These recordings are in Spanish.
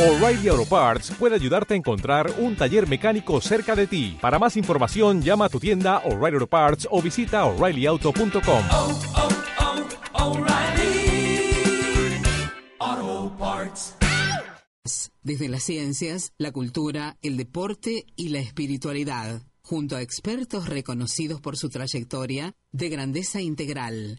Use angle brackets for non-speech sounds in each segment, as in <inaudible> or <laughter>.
O'Reilly Auto Parts puede ayudarte a encontrar un taller mecánico cerca de ti. Para más información, llama a tu tienda O'Reilly Auto Parts o visita oreillyauto.com. oh, oh, Parts. Desde las ciencias, la cultura, el deporte y la espiritualidad, junto a expertos reconocidos por su trayectoria de grandeza integral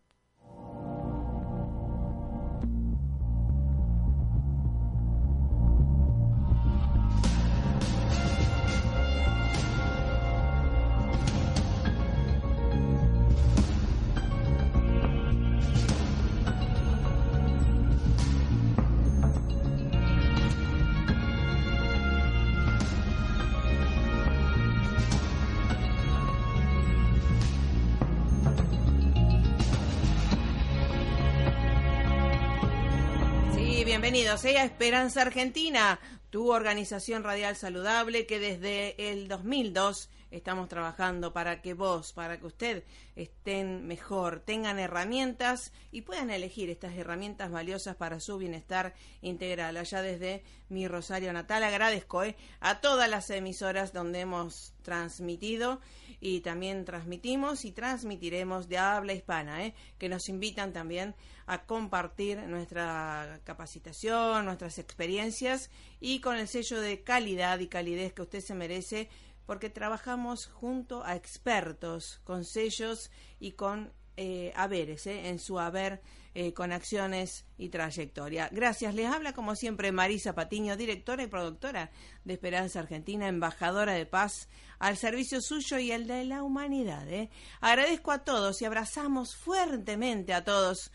Bienvenidos Esperanza Argentina, tu organización radial saludable que desde el 2002 estamos trabajando para que vos, para que usted estén mejor, tengan herramientas y puedan elegir estas herramientas valiosas para su bienestar integral. Allá desde mi Rosario natal agradezco ¿eh? a todas las emisoras donde hemos transmitido y también transmitimos y transmitiremos de habla hispana, ¿eh? que nos invitan también a compartir nuestra capacitación, nuestras experiencias y con el sello de calidad y calidez que usted se merece porque trabajamos junto a expertos con sellos y con eh, haberes, ¿eh? en su haber eh, con acciones y trayectoria. Gracias. Les habla como siempre Marisa Patiño, directora y productora de Esperanza Argentina, embajadora de paz al servicio suyo y el de la humanidad. ¿eh? Agradezco a todos y abrazamos fuertemente a todos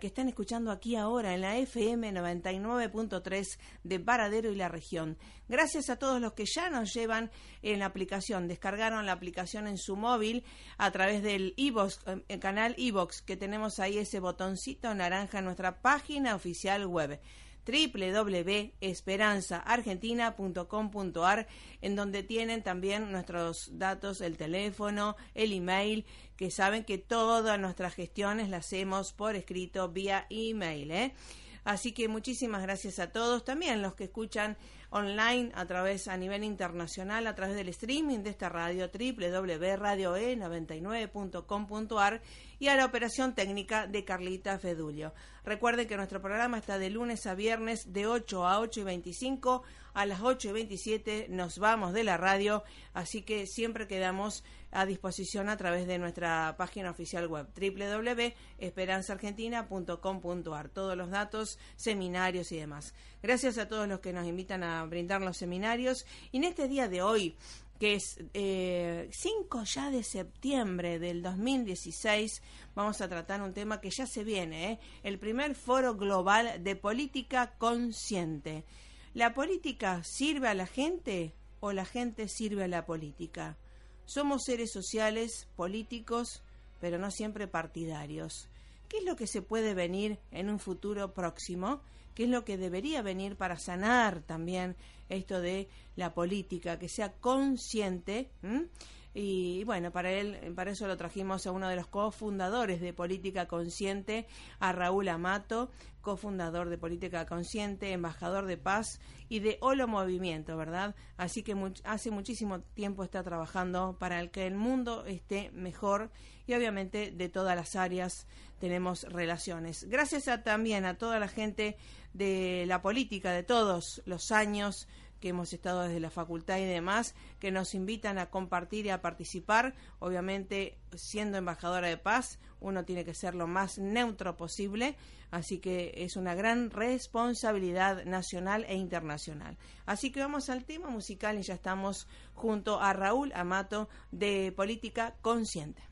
que están escuchando aquí ahora en la FM 99.3 de Varadero y la región. Gracias a todos los que ya nos llevan en la aplicación, descargaron la aplicación en su móvil a través del eh, el canal iVox, que tenemos ahí ese botoncito naranja en nuestra página oficial web www.esperanzaargentina.com.ar en donde tienen también nuestros datos, el teléfono, el email, que saben que todas nuestras gestiones las hacemos por escrito vía email. ¿eh? Así que muchísimas gracias a todos, también los que escuchan online a través a nivel internacional a través del streaming de esta radio www.radioe99.com.ar y a la operación técnica de Carlita Fedulio. Recuerden que nuestro programa está de lunes a viernes de 8 a 8 y 25. A las 8 y 27 nos vamos de la radio, así que siempre quedamos a disposición a través de nuestra página oficial web www.esperanzaargentina.com.ar. Todos los datos, seminarios y demás. Gracias a todos los que nos invitan a brindar los seminarios. Y en este día de hoy, que es 5 eh, ya de septiembre del 2016, vamos a tratar un tema que ya se viene, ¿eh? el primer foro global de política consciente. ¿La política sirve a la gente o la gente sirve a la política? Somos seres sociales, políticos, pero no siempre partidarios. ¿Qué es lo que se puede venir en un futuro próximo? ¿Qué es lo que debería venir para sanar también esto de la política, que sea consciente? Y bueno, para él, para eso lo trajimos a uno de los cofundadores de Política Consciente, a Raúl Amato, cofundador de Política Consciente, embajador de paz y de Holo Movimiento, ¿verdad? Así que hace muchísimo tiempo está trabajando para el que el mundo esté mejor y obviamente de todas las áreas tenemos relaciones. Gracias a, también a toda la gente de la política de todos los años que hemos estado desde la facultad y demás, que nos invitan a compartir y a participar. Obviamente, siendo embajadora de paz, uno tiene que ser lo más neutro posible, así que es una gran responsabilidad nacional e internacional. Así que vamos al tema musical y ya estamos junto a Raúl Amato de Política Consciente.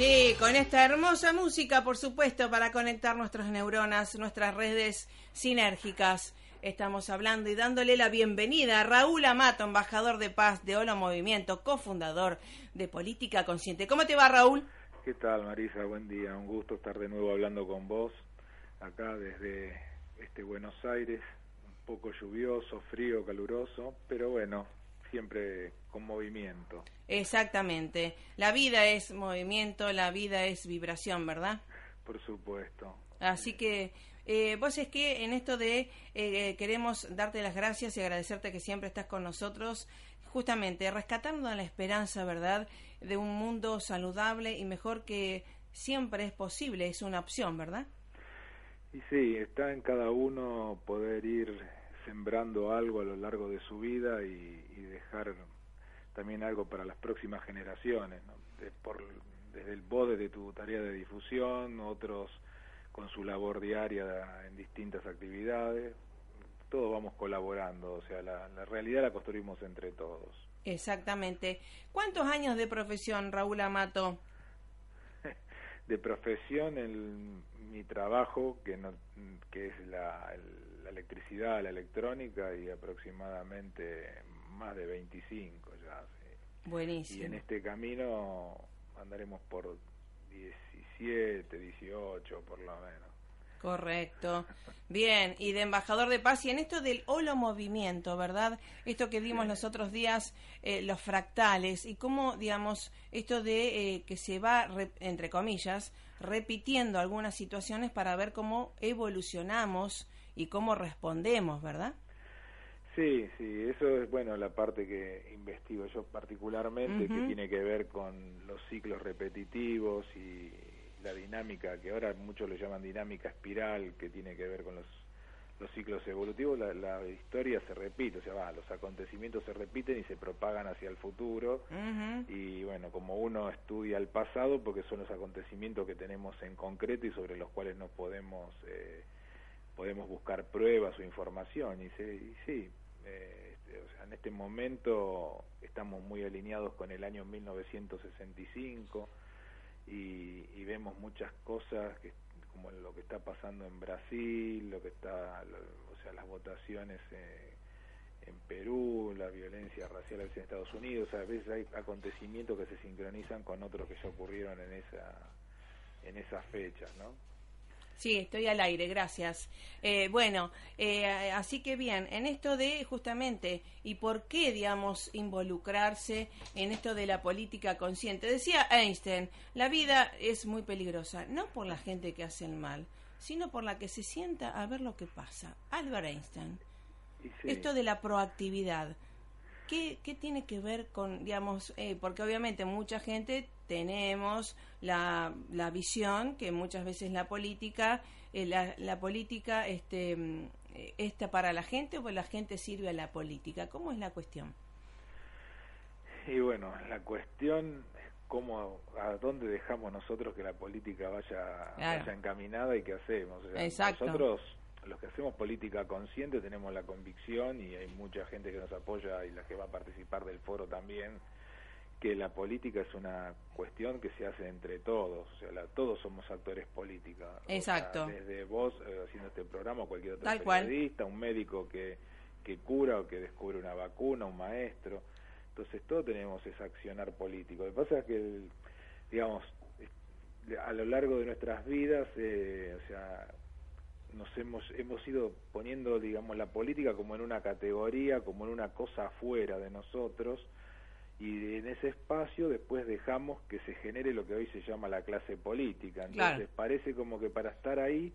Sí, con esta hermosa música, por supuesto, para conectar nuestras neuronas, nuestras redes sinérgicas. Estamos hablando y dándole la bienvenida a Raúl Amato, embajador de paz de Holo Movimiento, cofundador de Política Consciente. ¿Cómo te va, Raúl? ¿Qué tal, Marisa? Buen día. Un gusto estar de nuevo hablando con vos acá desde este Buenos Aires, un poco lluvioso, frío, caluroso, pero bueno, siempre con movimiento. Exactamente. La vida es movimiento, la vida es vibración, ¿verdad? Por supuesto. Así que eh, vos es que en esto de eh, queremos darte las gracias y agradecerte que siempre estás con nosotros, justamente rescatando la esperanza, ¿verdad?, de un mundo saludable y mejor que siempre es posible, es una opción, ¿verdad? Y sí, está en cada uno poder ir sembrando algo a lo largo de su vida y, y dejar también algo para las próximas generaciones, ¿no? De- por, desde el vos desde tu tarea de difusión, otros con su labor diaria en distintas actividades, todos vamos colaborando, o sea, la, la realidad la construimos entre todos. Exactamente. ¿Cuántos años de profesión, Raúl Amato? <laughs> de profesión el, mi trabajo que no que es la, el- la electricidad la electrónica y aproximadamente más de 25 ya sí. Buenísimo. y en este camino andaremos por 17 18 por lo menos Correcto. Bien, y de embajador de paz, y en esto del holo movimiento, ¿verdad? Esto que vimos los otros días, eh, los fractales, y cómo, digamos, esto de eh, que se va, re- entre comillas, repitiendo algunas situaciones para ver cómo evolucionamos y cómo respondemos, ¿verdad? Sí, sí, eso es bueno la parte que investigo yo particularmente, que tiene que ver con los ciclos repetitivos y la dinámica, que ahora muchos le llaman dinámica espiral, que tiene que ver con los, los ciclos evolutivos, la, la historia se repite, o sea, va, los acontecimientos se repiten y se propagan hacia el futuro. Y bueno, como uno estudia el pasado, porque son los acontecimientos que tenemos en concreto y sobre los cuales nos podemos eh, podemos buscar pruebas o información. Y, se- y sí, eh, este, o sea, en este momento estamos muy alineados con el año 1965 y, y vemos muchas cosas que como lo que está pasando en Brasil, lo que está, lo- o sea, las votaciones eh, en Perú, la violencia racial en Estados Unidos, a veces hay acontecimientos que se sincronizan con otros que ya ocurrieron en esa en esas fechas, ¿no? Sí, estoy al aire, gracias. Eh, bueno, eh, así que bien, en esto de justamente, ¿y por qué, digamos, involucrarse en esto de la política consciente? Decía Einstein, la vida es muy peligrosa, no por la gente que hace el mal, sino por la que se sienta a ver lo que pasa. Albert Einstein. Sí. Esto de la proactividad. ¿Qué, qué tiene que ver con, digamos, eh, porque obviamente mucha gente tenemos la, la visión que muchas veces la política, eh, la, la política este, mm, eh, está para la gente o la gente sirve a la política. ¿Cómo es la cuestión? Y bueno, la cuestión es cómo, a dónde dejamos nosotros que la política vaya, Claro. vaya encaminada y qué hacemos. O sea, Exacto. Nosotros, los que hacemos política consciente, tenemos la convicción y hay mucha gente que nos apoya y la que va a participar del foro también, que la política es una cuestión que se hace entre todos, o sea, la- todos somos actores políticos. O sea, Exacto. desde vos eh, haciendo este programa, cualquier otro Tal cual. periodista, un médico que, que cura o que descubre una vacuna, un maestro. Entonces todos tenemos ese accionar político. Lo que pasa es que, el- digamos, a lo largo de nuestras vidas, eh, o sea, nos hemos hemos ido poniendo, digamos, la política como en una categoría, como en una cosa afuera de nosotros, y en ese espacio después dejamos que se genere lo que hoy se llama la clase política. Entonces Claro. parece como que para estar ahí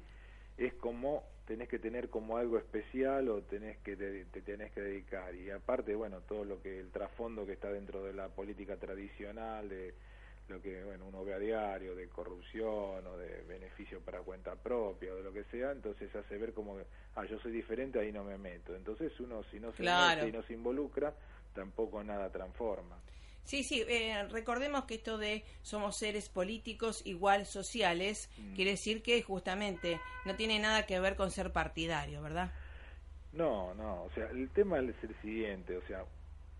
es como tenés que tener como algo especial o tenés que te, te tenés que dedicar y aparte bueno todo lo que el trasfondo que está dentro de la política tradicional de lo que bueno uno ve a diario de corrupción o de beneficio para cuenta propia o de lo que sea entonces hace ver como que, ah yo soy diferente ahí no me meto entonces uno si no se Claro. mete y no se involucra tampoco nada transforma Sí, sí, eh, recordemos que esto de somos seres políticos igual sociales, quiere decir que justamente no tiene nada que ver con ser partidario, ¿verdad? No, no, o sea, el tema es el siguiente, o sea,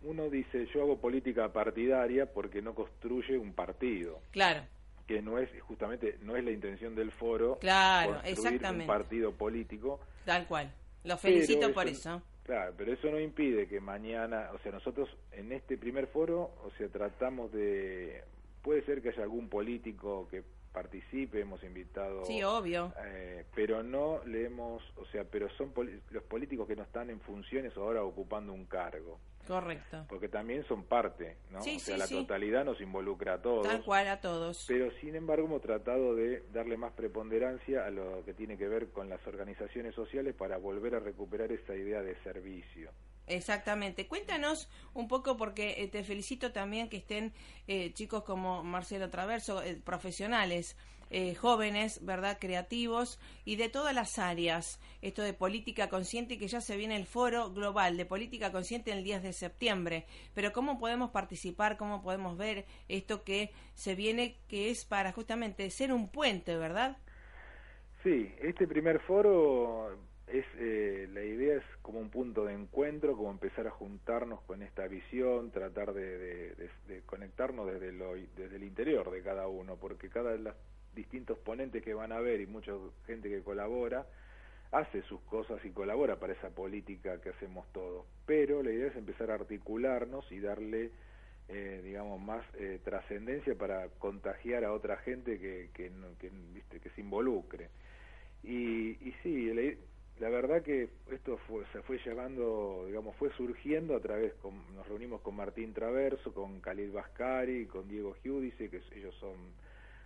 uno dice yo hago política partidaria porque no construye un partido, Claro, que no es justamente no es la intención del foro Claro, construir exactamente. un partido político. tal cual. Lo felicito por eso. Claro, pero eso no impide que mañana, o sea, nosotros en este primer foro, o sea, tratamos de puede ser que haya algún político que participe, hemos invitado Sí, obvio. eh, pero no le hemos, o sea, pero son los políticos que no están en funciones o ahora ocupando un cargo, Correcto. porque también son parte, ¿no? Sí, o sea, sí, la sí. totalidad nos involucra a todos. Tal cual a todos. Pero sin embargo hemos tratado de darle más preponderancia a lo que tiene que ver con las organizaciones sociales para volver a recuperar esa idea de servicio. Exactamente. Cuéntanos un poco, porque eh, te felicito también que estén eh, chicos como Marcelo Traverso, eh, profesionales, eh, jóvenes, ¿verdad? Creativos y de todas las áreas. Esto de política consciente, que ya se viene el foro global de política consciente el 10 de septiembre. Pero ¿cómo podemos participar? ¿Cómo podemos ver esto que se viene, que es para justamente ser un puente, ¿verdad? Sí, este primer foro es eh, la idea es como un punto de encuentro, como empezar a juntarnos con esta visión, tratar de, de- conectarnos desde lo desde el interior de cada uno, porque cada los distintos ponentes que van a ver y mucha gente que colabora hace sus cosas y colabora para esa política que hacemos todos. Pero la idea es empezar a articularnos y darle eh, digamos, más eh, trascendencia para contagiar a otra gente que, que, que, ¿viste? que se involucre. Y, y sí, la, verdad que esto fue, se fue llevando, digamos, fue surgiendo a través, con, nos reunimos con Martín Traverso, con Khalil Bascari, con Diego Giudice, que ellos son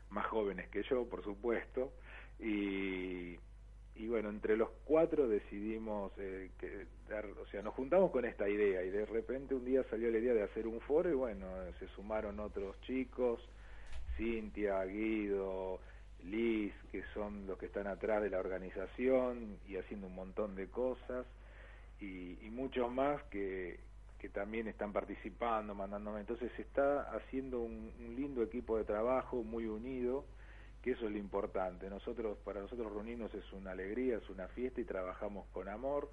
más jóvenes que yo, por supuesto, y, y bueno, entre los cuatro decidimos eh, que dar, o sea, nos juntamos con esta idea y de repente un día salió la idea de hacer un foro y bueno, se sumaron otros chicos, Cintia, Guido, Liz, que son los que están atrás de la organización y haciendo un montón de cosas y, y muchos más que, que también están participando, mandándome. Entonces se está haciendo un, lindo equipo de trabajo, muy unido, que eso es lo importante. Nosotros, para nosotros reunirnos es una alegría, es una fiesta y trabajamos con amor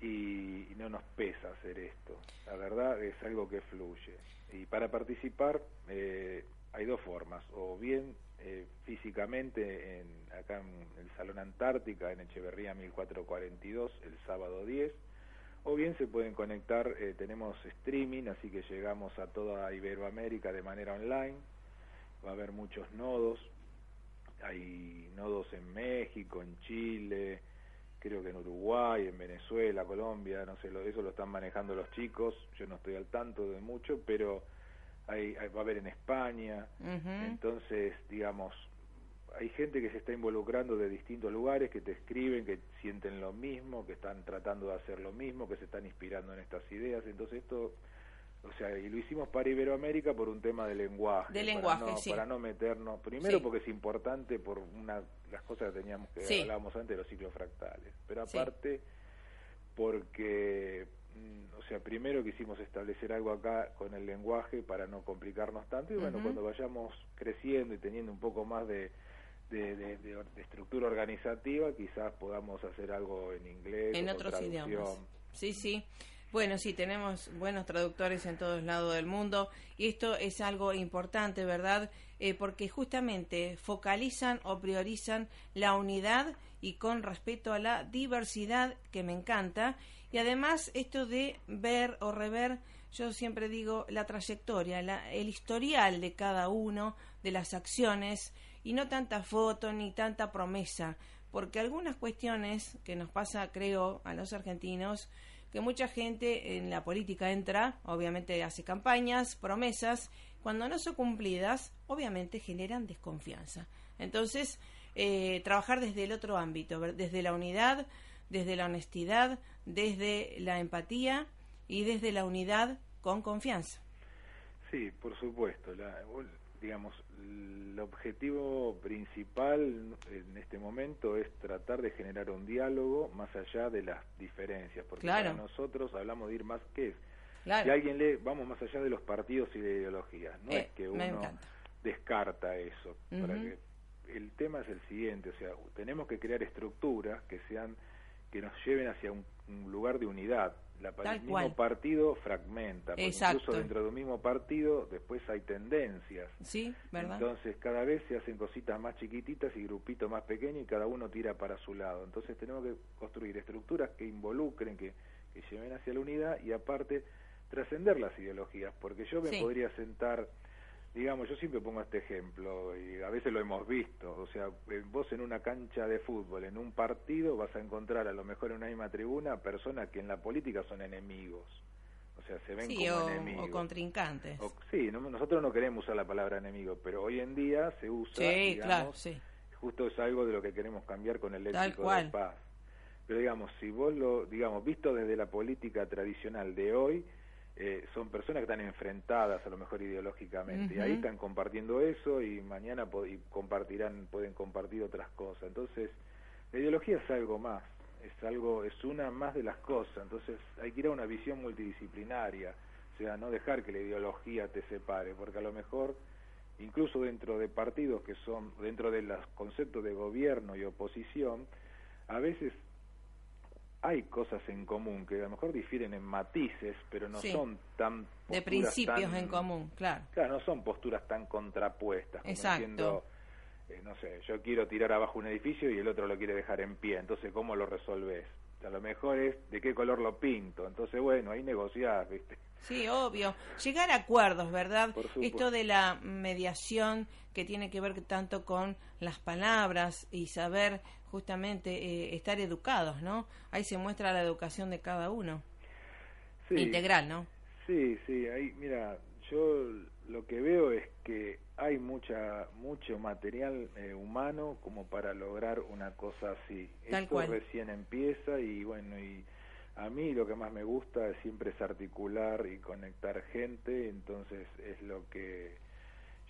y, y no nos pesa hacer esto. La verdad es algo que fluye. Y para participar eh, hay dos formas, o bien eh, físicamente en, acá en el Salón Antártica, en Echeverría 1442, el sábado 10, o bien se pueden conectar, eh, tenemos streaming, así que llegamos a toda Iberoamérica de manera online, va a haber muchos nodos, hay nodos en México, en Chile, creo que en Uruguay, en Venezuela, Colombia, no sé, lo, eso lo están manejando los chicos, yo no estoy al tanto de mucho, pero hay, hay- va a haber en España, entonces, digamos, hay gente que se está involucrando de distintos lugares, que te escriben, que sienten lo mismo, que están tratando de hacer lo mismo, que se están inspirando en estas ideas. Entonces esto, o sea, y lo hicimos para Iberoamérica por un tema de lenguaje. De para lenguaje, no, sí. Para no meternos, primero Sí. porque es importante por una las cosas que teníamos que Sí. hablábamos antes de los ciclos fractales, pero aparte porque mm, o sea, primero quisimos establecer algo acá con el lenguaje para no complicarnos tanto y bueno, cuando vayamos creciendo y teniendo un poco más de, de, de- estructura organizativa, quizás podamos hacer algo en inglés. en otros traducción. idiomas. Sí, sí. Bueno, sí, tenemos buenos traductores en todos lados del mundo y esto es algo importante, ¿verdad? Eh, porque justamente focalizan o priorizan la unidad y con respeto a la diversidad, que me encanta, y además esto de ver o rever, yo siempre digo, la trayectoria, la- el historial de cada uno, de las acciones, y no tanta foto ni tanta promesa, porque algunas cuestiones que nos pasa, creo, a los argentinos, que mucha gente en la política entra, obviamente hace campañas, promesas, cuando no son cumplidas, obviamente generan desconfianza. Entonces, eh, trabajar desde el otro ámbito, desde la unidad, desde la honestidad, desde la empatía y desde la unidad con confianza. Sí, por supuesto. Digamos, el objetivo principal en este momento es tratar de generar un diálogo más allá de las diferencias, porque Claro. para nosotros hablamos de ir más que es. Claro. Si alguien lee, vamos más allá de los partidos y de ideologías. No Eh, es que uno descarta eso. para que- el tema es el siguiente, o sea, tenemos que crear estructuras que sean que nos lleven hacia un, un lugar de unidad. La, el mismo cual. partido fragmenta, Exacto. incluso dentro de un mismo partido después hay tendencias. Sí, ¿verdad? Entonces cada vez se hacen cositas más chiquititas y grupitos más pequeños y cada uno tira para su lado. Entonces tenemos que construir estructuras que involucren, que, que lleven hacia la unidad y aparte trascender las ideologías, porque yo me Sí. podría sentar, digamos, yo siempre pongo este ejemplo y a veces lo hemos visto, o sea, eh, vos en una cancha de fútbol, en un partido, vas a encontrar a lo mejor en una misma tribuna personas que en la política son enemigos. O sea, se ven Sí, como o, enemigos. o contrincantes. O- sí, no- nosotros no queremos usar la palabra enemigo, pero hoy en día se usa, Sí, digamos, claro, sí. justo es algo de lo que queremos cambiar con el léxico de paz. Pero digamos, si vos lo, digamos, visto desde la política tradicional de hoy, eh, son personas que están enfrentadas a lo mejor ideológicamente, y ahí están compartiendo eso y mañana y compartirán, pueden compartir otras cosas. Entonces, la ideología es algo más, es algo, es una más de las cosas, entonces hay que ir a una visión multidisciplinaria, o sea, no dejar que la ideología te separe, porque a lo mejor incluso dentro de partidos que son, dentro de los conceptos de gobierno y oposición, a veces hay cosas en común que a lo mejor difieren en matices, pero no Sí. son tan De principios tan- en común, claro. Claro, no son posturas tan contrapuestas. Como Exacto. diciendo, eh, no sé, yo quiero tirar abajo un edificio y el otro lo quiere dejar en pie. Entonces, ¿cómo lo resolves? A lo mejor es de qué color lo pinto. Entonces, bueno, ahí negociás, ¿viste? Sí, obvio. Llegar a acuerdos, ¿verdad? Esto de la mediación que tiene que ver tanto con las palabras y saber justamente eh, estar educados, ¿no? Ahí se muestra la educación de cada uno. Sí, Integral, ¿no? Sí, sí, ahí, mira, yo lo que veo es que hay mucha mucho material eh, humano como para lograr una cosa así. Tal Esto cual. recién empieza y bueno, y a mí lo que más me gusta siempre es articular y conectar gente, entonces es lo que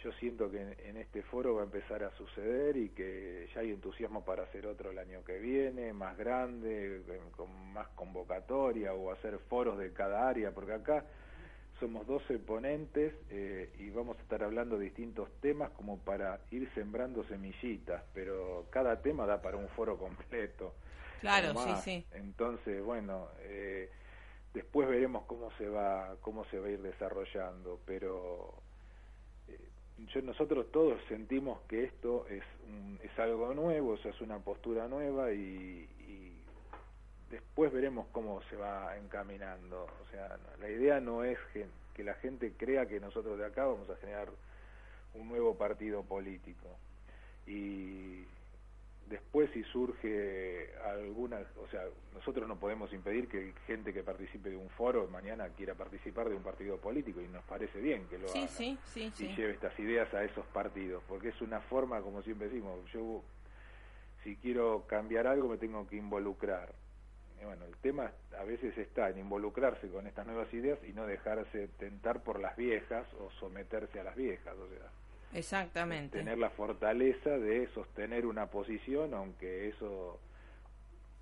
yo siento que en, este foro va a empezar a suceder y que ya hay entusiasmo para hacer otro el año que viene, más grande, con más convocatoria o hacer foros de cada área, porque acá somos 12 ponentes eh, y vamos a estar hablando de distintos temas como para ir sembrando semillitas, pero cada tema da para un foro completo. Claro, sí, sí. Entonces, bueno, eh, después veremos cómo se va cómo se va a ir desarrollando, pero yo, nosotros todos sentimos que esto es un- es algo nuevo, o es una postura nueva y, y después veremos cómo se va encaminando. O sea, la idea no es gen- que la gente crea que nosotros de acá vamos a generar un nuevo partido político. Y después si surge alguna, o sea, nosotros no podemos impedir que gente que participe de un foro mañana quiera participar de un partido político y nos parece bien que lo Sí, haga sí, sí, sí. y lleve estas ideas a esos partidos, porque es una forma, como siempre decimos, yo si quiero cambiar algo me tengo que involucrar. Y bueno, el tema a veces está en involucrarse con estas nuevas ideas y no dejarse tentar por las viejas o someterse a las viejas, o sea, Exactamente. tener la fortaleza de sostener una posición, aunque eso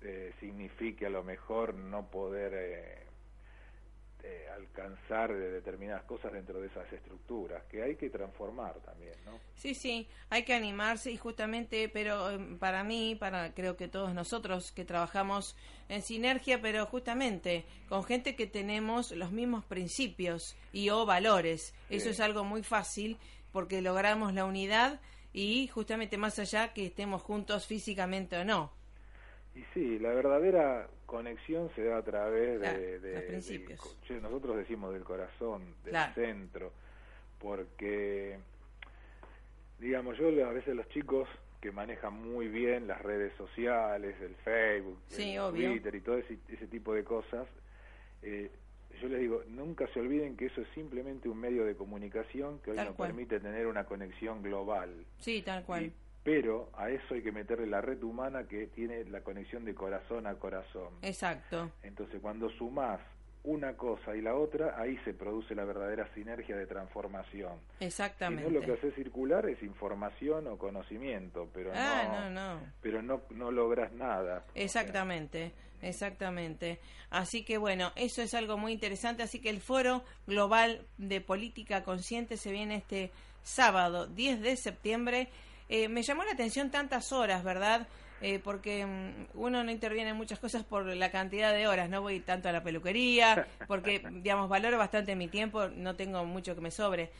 eh, signifique a lo mejor no poder eh, eh, alcanzar de determinadas cosas dentro de esas estructuras, que hay que transformar también, ¿no? Sí, sí, hay que animarse y justamente, pero eh, para mí, para creo que todos nosotros que trabajamos en sinergia, pero justamente con gente que tenemos los mismos principios y o valores, eso es algo muy fácil porque logramos la unidad y justamente más allá que estemos juntos físicamente o no. Y sí, la verdadera conexión se da a través Claro, de, de- los principios. nosotros decimos del corazón, del Claro. centro, porque, digamos, yo a veces los chicos que manejan muy bien las redes sociales, el Facebook, Sí, el obvio. Twitter y todo ese, ese tipo de cosas, eh, yo les digo, nunca se olviden que eso es simplemente un medio de comunicación que hoy Tal nos cual. permite tener una conexión global. Sí, tal cual. Y- pero a eso hay que meterle la red humana que tiene la conexión de corazón a corazón. Exacto. Entonces, cuando sumás una cosa y la otra, ahí se produce la verdadera sinergia de transformación. Si Exactamente. no, lo que hace circular es información o conocimiento, pero Ah, no, no, no. pero no, no logras nada. Exactamente, exactamente. Así que bueno, eso es algo muy interesante. Así que el Foro Global de Política Consciente se viene este sábado 10 de septiembre. Eh, me llamó la atención tantas horas, ¿verdad? Eh, porque mm, uno no interviene en muchas cosas por la cantidad de horas. No voy tanto a la peluquería, porque, digamos, valoro bastante mi tiempo, no tengo mucho que me sobre.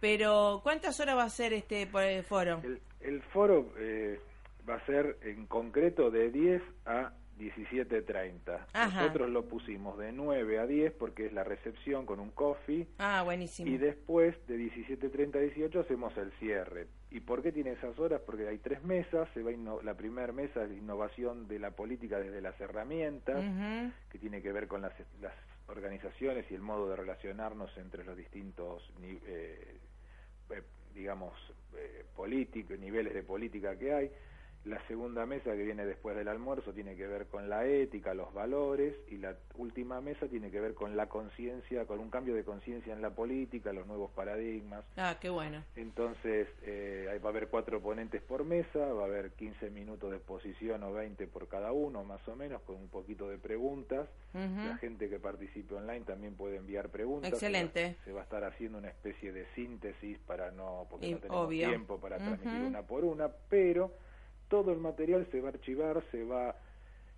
Pero, ¿cuántas horas va a ser este foro? El, el foro eh, va a ser en concreto de 10 a 17.30. Ajá. Nosotros lo pusimos de 9 a 10 porque es la recepción con un coffee Ah, buenísimo. y después de 17.30 a 18 hacemos el cierre. ¿Y por qué tiene esas horas? Porque hay tres mesas. Se va la primera mesa es innovación de la política desde las herramientas, que tiene que ver con las, las organizaciones y el modo de relacionarnos entre los distintos, eh, eh, digamos, eh, políticos, niveles de política que hay. La segunda mesa que viene después del almuerzo tiene que ver con la ética, los valores, y la última mesa tiene que ver con la conciencia, con un cambio de conciencia en la política, los nuevos paradigmas. Ah, qué bueno. Entonces, eh, va a haber cuatro ponentes por mesa, va a haber 15 minutos de exposición o 20 por cada uno, más o menos, con un poquito de preguntas. La gente que participe online también puede enviar preguntas. Excelente. Se va, se va a estar haciendo una especie de síntesis para no, porque Y- no tenemos obvio. tiempo para transmitir una por una, pero todo el material se va a archivar, se va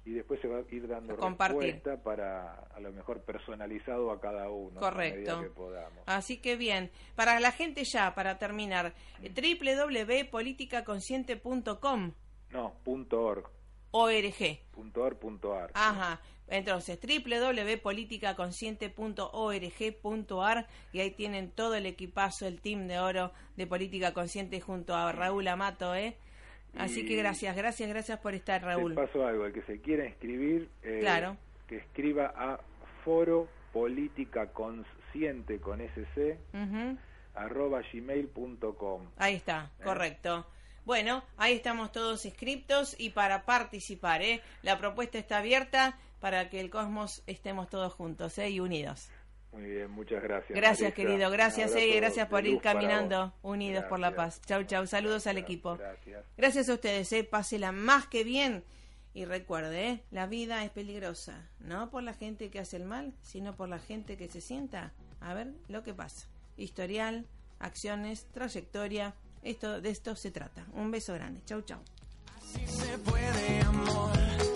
y después se va a ir dando compartir. respuesta para a lo mejor personalizado a cada uno Correcto. que podamos. Así que bien, para la gente ya, para terminar, eh, www.politicaconsciente.com No, punto .org, ORG. punto .org, punto .ar. Ajá. Entonces, www.politicaconsciente.org.ar y ahí tienen todo el equipazo, el team de oro de Política Consciente junto a Raúl Amato, ¿eh? Así que gracias, gracias, gracias por estar, Raúl. Te paso algo, el que se quiera inscribir, eh, Claro. que escriba a foro política consciente con sc Ujú. arroba gmail.com. Ahí está, Eh. correcto. Bueno, ahí estamos todos inscriptos y para participar, ¿eh? La propuesta está abierta para que el cosmos estemos todos juntos, ¿eh? Y unidos. Muy bien, muchas gracias. Gracias, Marisa. querido. Gracias, eh, gracias por ir caminando unidos por la paz. Chau, chau. Saludos al equipo. Gracias. Gracias a ustedes, ¿eh? Pásela más que bien. Y recuerde, ¿eh? la vida es peligrosa. No por la gente que hace el mal, sino por la gente que se sienta a ver lo que pasa. Historial, acciones, trayectoria. Esto, de esto se trata. Un beso grande. Chau, chau. Si se puede, amor.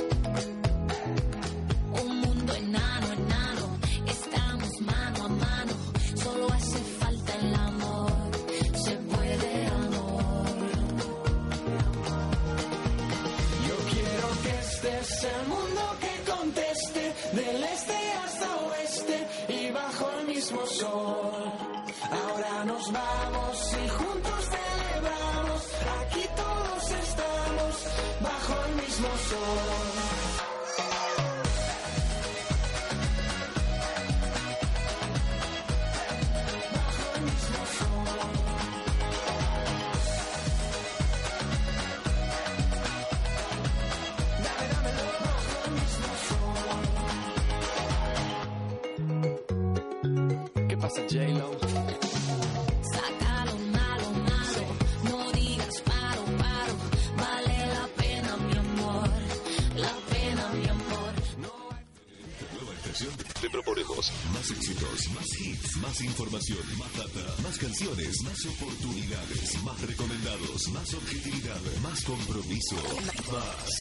Pasa, J-Lo? Sácalo malo, malo, no digas paro, paro, vale la pena mi amor, la pena mi amor. Nueva estación. Te proponemos más éxitos, más hits, más información, más data, más canciones, más oportunidades, más recomendados, más objetividad, más compromiso, más